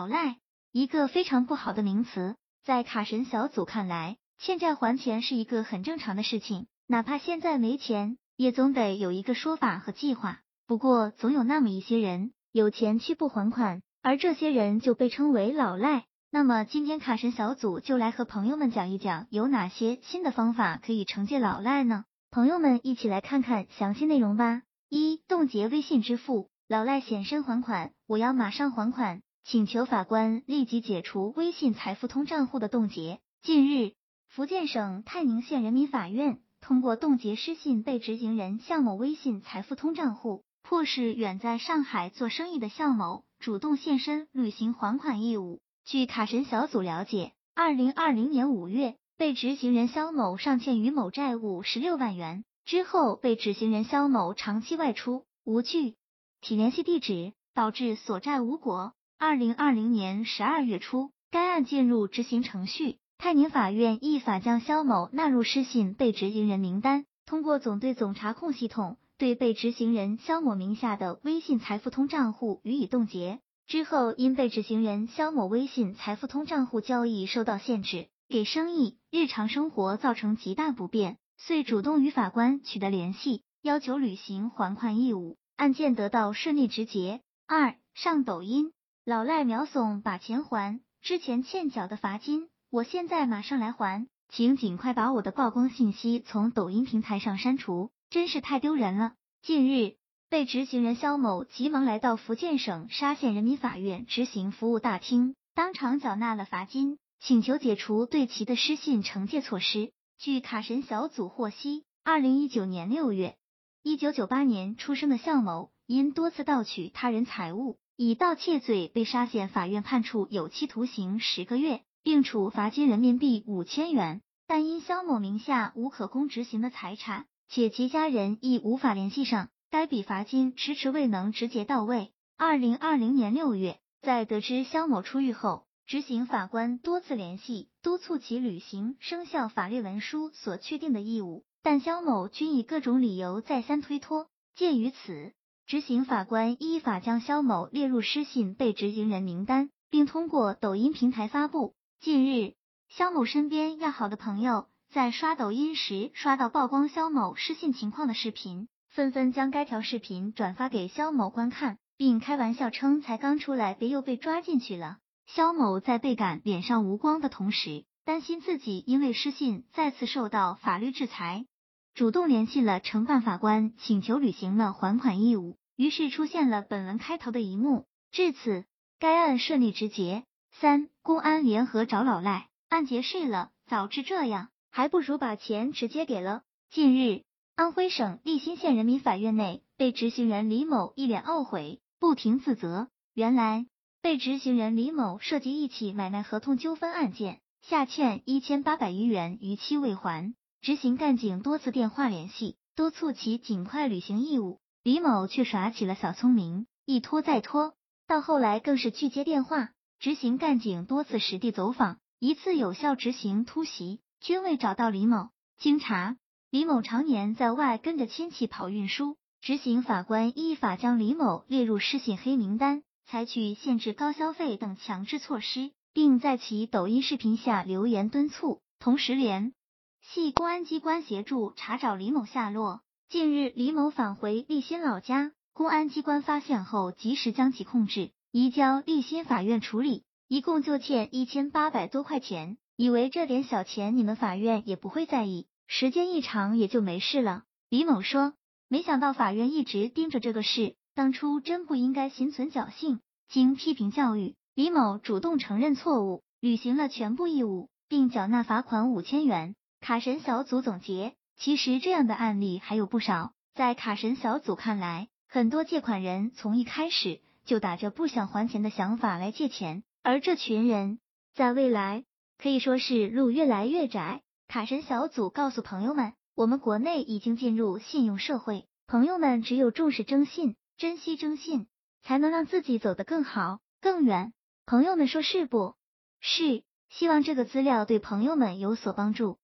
老赖，一个非常不好的名词。在卡神小组看来，欠债还钱是一个很正常的事情，哪怕现在没钱，也总得有一个说法和计划。不过，总有那么一些人有钱却不还款，而这些人就被称为老赖。那么，今天卡神小组就来和朋友们讲一讲，有哪些新的方法可以惩戒老赖呢？朋友们一起来看看详细内容吧。一、冻结微信支付，老赖显身还款，我要马上还款。请求法官立即解除微信财付通账户的冻结。近日，福建省泰宁县人民法院通过冻结失信被执行人向某微信财付通账户，迫使远在上海做生意的向某主动现身履行还款义务。据卡神小组了解，二零二零年五月，被执行人肖某尚欠于某债务十六万元，之后被执行人肖某长期外出，无具体联系地址，导致所债无果。二零二零年十二月初，该案进入执行程序，泰宁法院依法将肖某纳入失信被执行人名单，通过总队总查控系统对被执行人肖某名下的微信财付通账户予以冻结。之后，因被执行人肖某微信财付通账户交易受到限制，给生意、日常生活造成极大不便，遂主动与法官取得联系，要求履行还款义务，案件得到顺利执结。二、上抖音。老赖秒怂把钱还，之前欠缴的罚金，我现在马上来还，请尽快把我的曝光信息从抖音平台上删除，真是太丢人了。近日，被执行人肖某急忙来到福建省沙县人民法院执行服务大厅，当场缴纳了罚金，请求解除对其的失信惩戒措施。据卡神小组获悉，二零一九年六月，一九九八年出生的向某因多次盗取他人财物。以盗窃罪被沙县法院判处有期徒刑十个月，并处罚金人民币五千元。但因肖某名下无可供执行的财产，且其家人亦无法联系上，该笔罚金迟迟未能直接到位。二零二零年六月，在得知肖某出狱后，执行法官多次联系，督促其履行生效法律文书所确定的义务，但肖某均以各种理由再三推脱。鉴于此。执行法官依法将肖某列入失信被执行人名单，并通过抖音平台发布。近日，肖某身边要好的朋友在刷抖音时刷到曝光肖某失信情况的视频，纷纷将该条视频转发给肖某观看，并开玩笑称才刚出来，别又被抓进去了。肖某在倍感脸上无光的同时，担心自己因为失信再次受到法律制裁，主动联系了承办法官，请求履行了还款义务。于是出现了本文开头的一幕。至此，该案顺利执结。三，公安联合找老赖，案结释了。早知这样，还不如把钱直接给了。近日，安徽省利辛县人民法院内，被执行人李某一脸懊悔，不停自责。原来，被执行人李某涉及一起买卖合同纠纷案件，下欠一千八百余元，逾期未还。执行干警多次电话联系，督促其尽快履行义务。李某却耍起了小聪明，一拖再拖，到后来更是拒接电话。执行干警多次实地走访，一次有效执行突袭，均未找到李某。经查，李某常年在外跟着亲戚跑运输。执行法官依法将李某列入失信黑名单，采取限制高消费等强制措施，并在其抖音视频下留言敦促，同时联系公安机关协助查找李某下落。近日，李某返回利辛老家，公安机关发现后，及时将其控制，移交利辛法院处理。一共就欠一千八百多块钱，以为这点小钱你们法院也不会在意，时间一长也就没事了。李某说，没想到法院一直盯着这个事，当初真不应该心存侥幸。经批评教育，李某主动承认错误，履行了全部义务，并缴纳罚款五千元。卡神小组总结。其实这样的案例还有不少，在卡神小组看来，很多借款人从一开始就打着不想还钱的想法来借钱，而这群人在未来可以说是路越来越窄。卡神小组告诉朋友们，我们国内已经进入信用社会，朋友们只有重视征信，珍惜征信，才能让自己走得更好更远。朋友们说是不？是，希望这个资料对朋友们有所帮助。